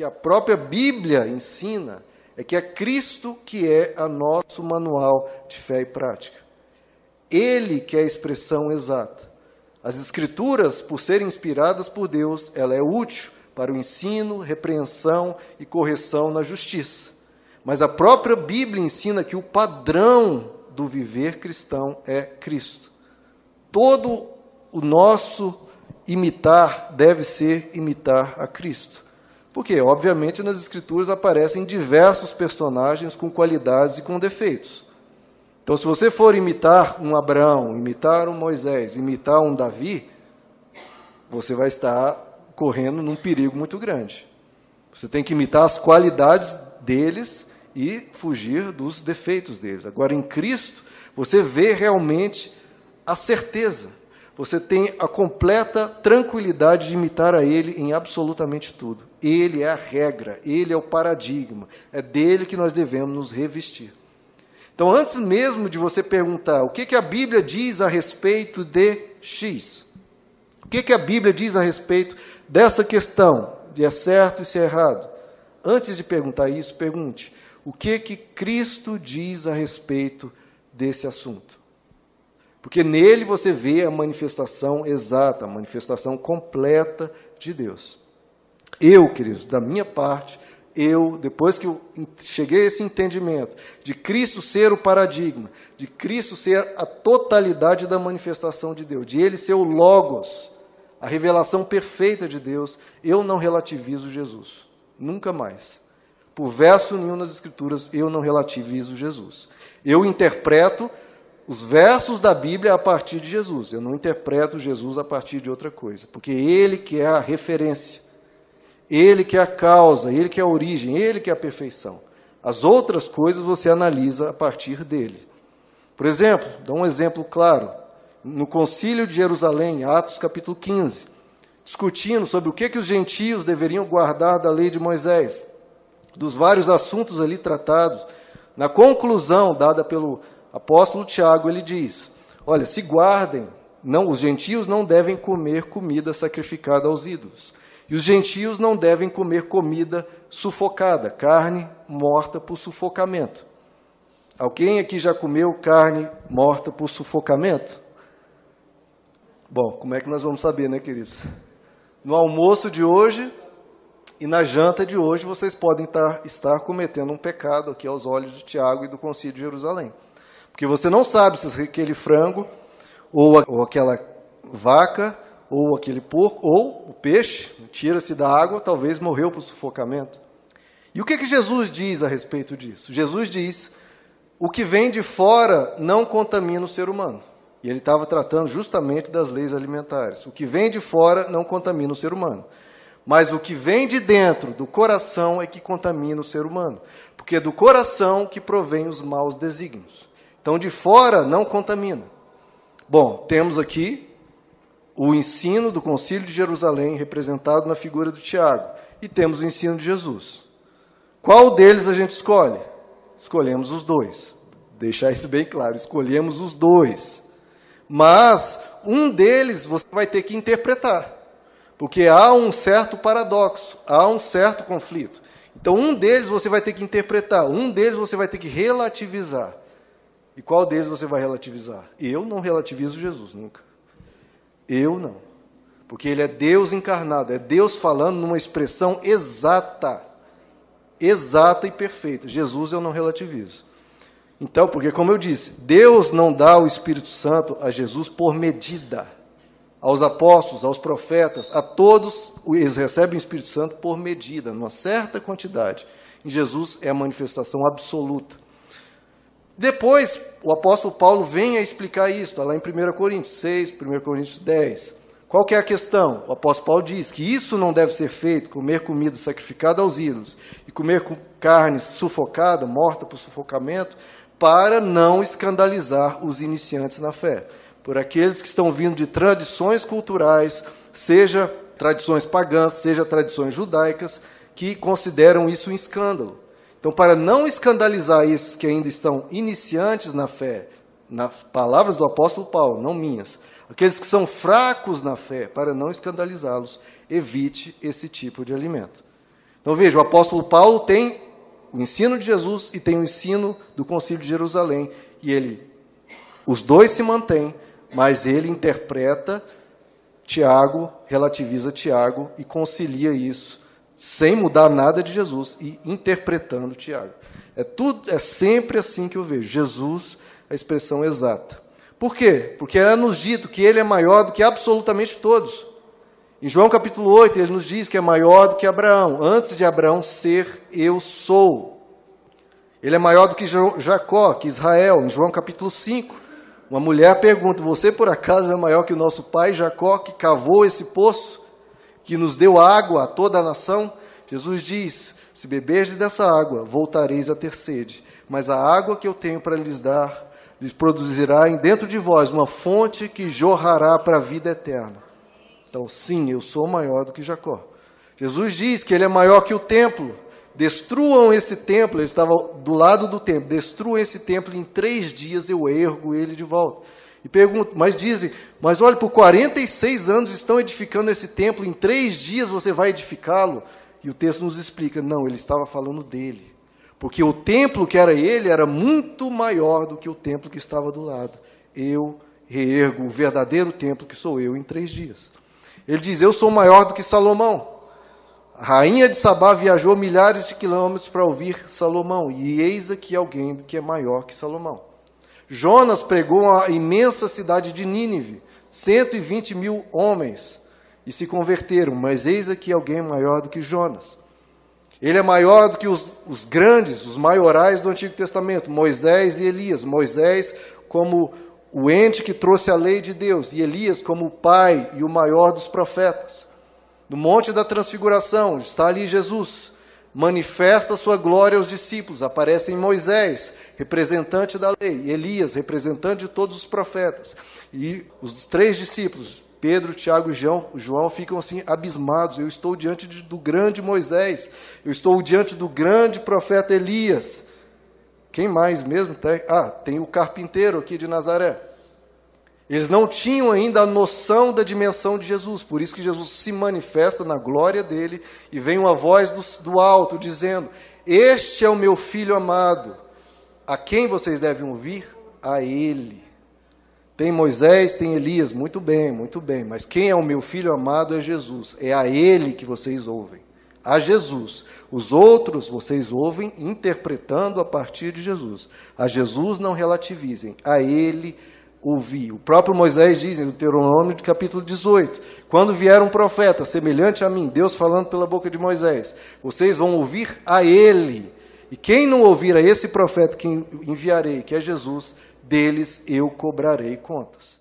que a própria Bíblia ensina é que é Cristo que é a nosso manual de fé e prática. Ele que é a expressão exata. As escrituras, por serem inspiradas por Deus, ela é útil para o ensino, repreensão e correção na justiça. Mas a própria Bíblia ensina que o padrão do viver cristão é Cristo. Todo o nosso imitar deve ser imitar a Cristo. Porque, obviamente, nas Escrituras aparecem diversos personagens com qualidades e com defeitos. Então, se você for imitar um Abraão, imitar um Moisés, imitar um Davi, você vai estar correndo num perigo muito grande. Você tem que imitar as qualidades deles e fugir dos defeitos deles. Agora, em Cristo, você vê realmente a certeza. Você tem a completa tranquilidade de imitar a Ele em absolutamente tudo. Ele é a regra, Ele é o paradigma, é dele que nós devemos nos revestir. Então, antes mesmo de você perguntar o que, que a Bíblia diz a respeito de X, o que, que a Bíblia diz a respeito dessa questão de é certo e se é errado, antes de perguntar isso, pergunte o que que Cristo diz a respeito desse assunto. Porque nele você vê a manifestação exata, a manifestação completa de Deus. Eu, queridos, da minha parte, eu, depois que eu cheguei a esse entendimento de Cristo ser o paradigma, de Cristo ser a totalidade da manifestação de Deus, de Ele ser o Logos, a revelação perfeita de Deus, eu não relativizo Jesus. Nunca mais. Por verso nenhum nas Escrituras, eu não relativizo Jesus. Eu interpreto os versos da Bíblia a partir de Jesus. Eu não interpreto Jesus a partir de outra coisa. Porque Ele que é a referência. Ele que é a causa, Ele que é a origem, Ele que é a perfeição. As outras coisas você analisa a partir dele. Por exemplo, dá um exemplo claro. No Concílio de Jerusalém, Atos capítulo 15, discutindo sobre o que, que os gentios deveriam guardar da lei de Moisés dos vários assuntos ali tratados, na conclusão dada pelo apóstolo Tiago, ele diz: Olha, se guardem, não, os gentios não devem comer comida sacrificada aos ídolos. E os gentios não devem comer comida sufocada, carne morta por sufocamento. Alguém aqui já comeu carne morta por sufocamento? Bom, como é que nós vamos saber, né, queridos? No almoço de hoje, e na janta de hoje vocês podem estar, estar cometendo um pecado aqui aos olhos de Tiago e do Concílio de Jerusalém. Porque você não sabe se aquele frango, ou, ou aquela vaca, ou aquele porco, ou o peixe, tira-se da água, talvez morreu por sufocamento. E o que, que Jesus diz a respeito disso? Jesus diz: o que vem de fora não contamina o ser humano. E ele estava tratando justamente das leis alimentares. O que vem de fora não contamina o ser humano. Mas o que vem de dentro do coração é que contamina o ser humano, porque é do coração que provém os maus desígnios. Então, de fora não contamina. Bom, temos aqui o ensino do Concílio de Jerusalém, representado na figura do Tiago, e temos o ensino de Jesus. Qual deles a gente escolhe? Escolhemos os dois. Deixar isso bem claro, escolhemos os dois. Mas um deles você vai ter que interpretar. Porque há um certo paradoxo, há um certo conflito. Então, um deles você vai ter que interpretar, um deles você vai ter que relativizar. E qual deles você vai relativizar? Eu não relativizo Jesus, nunca. Eu não. Porque ele é Deus encarnado, é Deus falando numa expressão exata. Exata e perfeita. Jesus eu não relativizo. Então, porque, como eu disse, Deus não dá o Espírito Santo a Jesus por medida aos apóstolos, aos profetas, a todos, eles recebem o Espírito Santo por medida, numa certa quantidade. Em Jesus é a manifestação absoluta. Depois, o apóstolo Paulo vem a explicar isso, está lá em 1 Coríntios 6, 1 Coríntios 10. Qual que é a questão? O apóstolo Paulo diz que isso não deve ser feito, comer comida sacrificada aos ídolos e comer carne sufocada, morta por sufocamento, para não escandalizar os iniciantes na fé por aqueles que estão vindo de tradições culturais, seja tradições pagãs, seja tradições judaicas, que consideram isso um escândalo. Então, para não escandalizar esses que ainda estão iniciantes na fé, nas palavras do apóstolo Paulo, não minhas, aqueles que são fracos na fé, para não escandalizá-los, evite esse tipo de alimento. Então veja, o apóstolo Paulo tem o ensino de Jesus e tem o ensino do Concílio de Jerusalém. E ele, os dois se mantêm, mas ele interpreta Tiago, relativiza Tiago e concilia isso, sem mudar nada de Jesus e interpretando Tiago. É tudo, é sempre assim que eu vejo. Jesus, a expressão exata. Por quê? Porque é nos dito que ele é maior do que absolutamente todos. Em João capítulo 8, ele nos diz que é maior do que Abraão. Antes de Abraão ser, eu sou. Ele é maior do que Jacó, que Israel. Em João capítulo 5, uma mulher pergunta: Você por acaso é maior que o nosso pai Jacó, que cavou esse poço, que nos deu água a toda a nação? Jesus diz: Se beberdes dessa água, voltareis a ter sede. Mas a água que eu tenho para lhes dar, lhes produzirá dentro de vós uma fonte que jorrará para a vida eterna. Então, sim, eu sou maior do que Jacó. Jesus diz que ele é maior que o templo. Destruam esse templo, ele estava do lado do templo, destruam esse templo, em três dias eu ergo ele de volta. E pergunto, mas dizem, mas olha, por 46 anos estão edificando esse templo, em três dias você vai edificá-lo? E o texto nos explica, não, ele estava falando dele. Porque o templo que era ele era muito maior do que o templo que estava do lado. Eu reergo o verdadeiro templo que sou eu em três dias. Ele diz: Eu sou maior do que Salomão. A rainha de Sabá viajou milhares de quilômetros para ouvir Salomão, e eis aqui alguém que é maior que Salomão. Jonas pregou a imensa cidade de Nínive, 120 mil homens, e se converteram, mas eis aqui alguém maior do que Jonas. Ele é maior do que os, os grandes, os maiorais do Antigo Testamento, Moisés e Elias. Moisés, como o ente que trouxe a lei de Deus, e Elias como o pai e o maior dos profetas. No Monte da Transfiguração está ali Jesus, manifesta sua glória aos discípulos, aparece em Moisés, representante da lei, Elias, representante de todos os profetas. E os três discípulos, Pedro, Tiago e João, João ficam assim abismados. Eu estou diante de, do grande Moisés, eu estou diante do grande profeta Elias. Quem mais mesmo? Ah, tem o carpinteiro aqui de Nazaré. Eles não tinham ainda a noção da dimensão de Jesus, por isso que Jesus se manifesta na glória dele e vem uma voz do, do alto dizendo: Este é o meu filho amado, a quem vocês devem ouvir? A ele. Tem Moisés, tem Elias, muito bem, muito bem, mas quem é o meu filho amado é Jesus, é a ele que vocês ouvem a Jesus. Os outros vocês ouvem interpretando a partir de Jesus. A Jesus não relativizem, a ele ouvi. O próprio Moisés diz em Deuteronômio capítulo 18: Quando vier um profeta semelhante a mim, Deus falando pela boca de Moisés, vocês vão ouvir a ele. E quem não ouvir a esse profeta que enviarei, que é Jesus, deles eu cobrarei contas.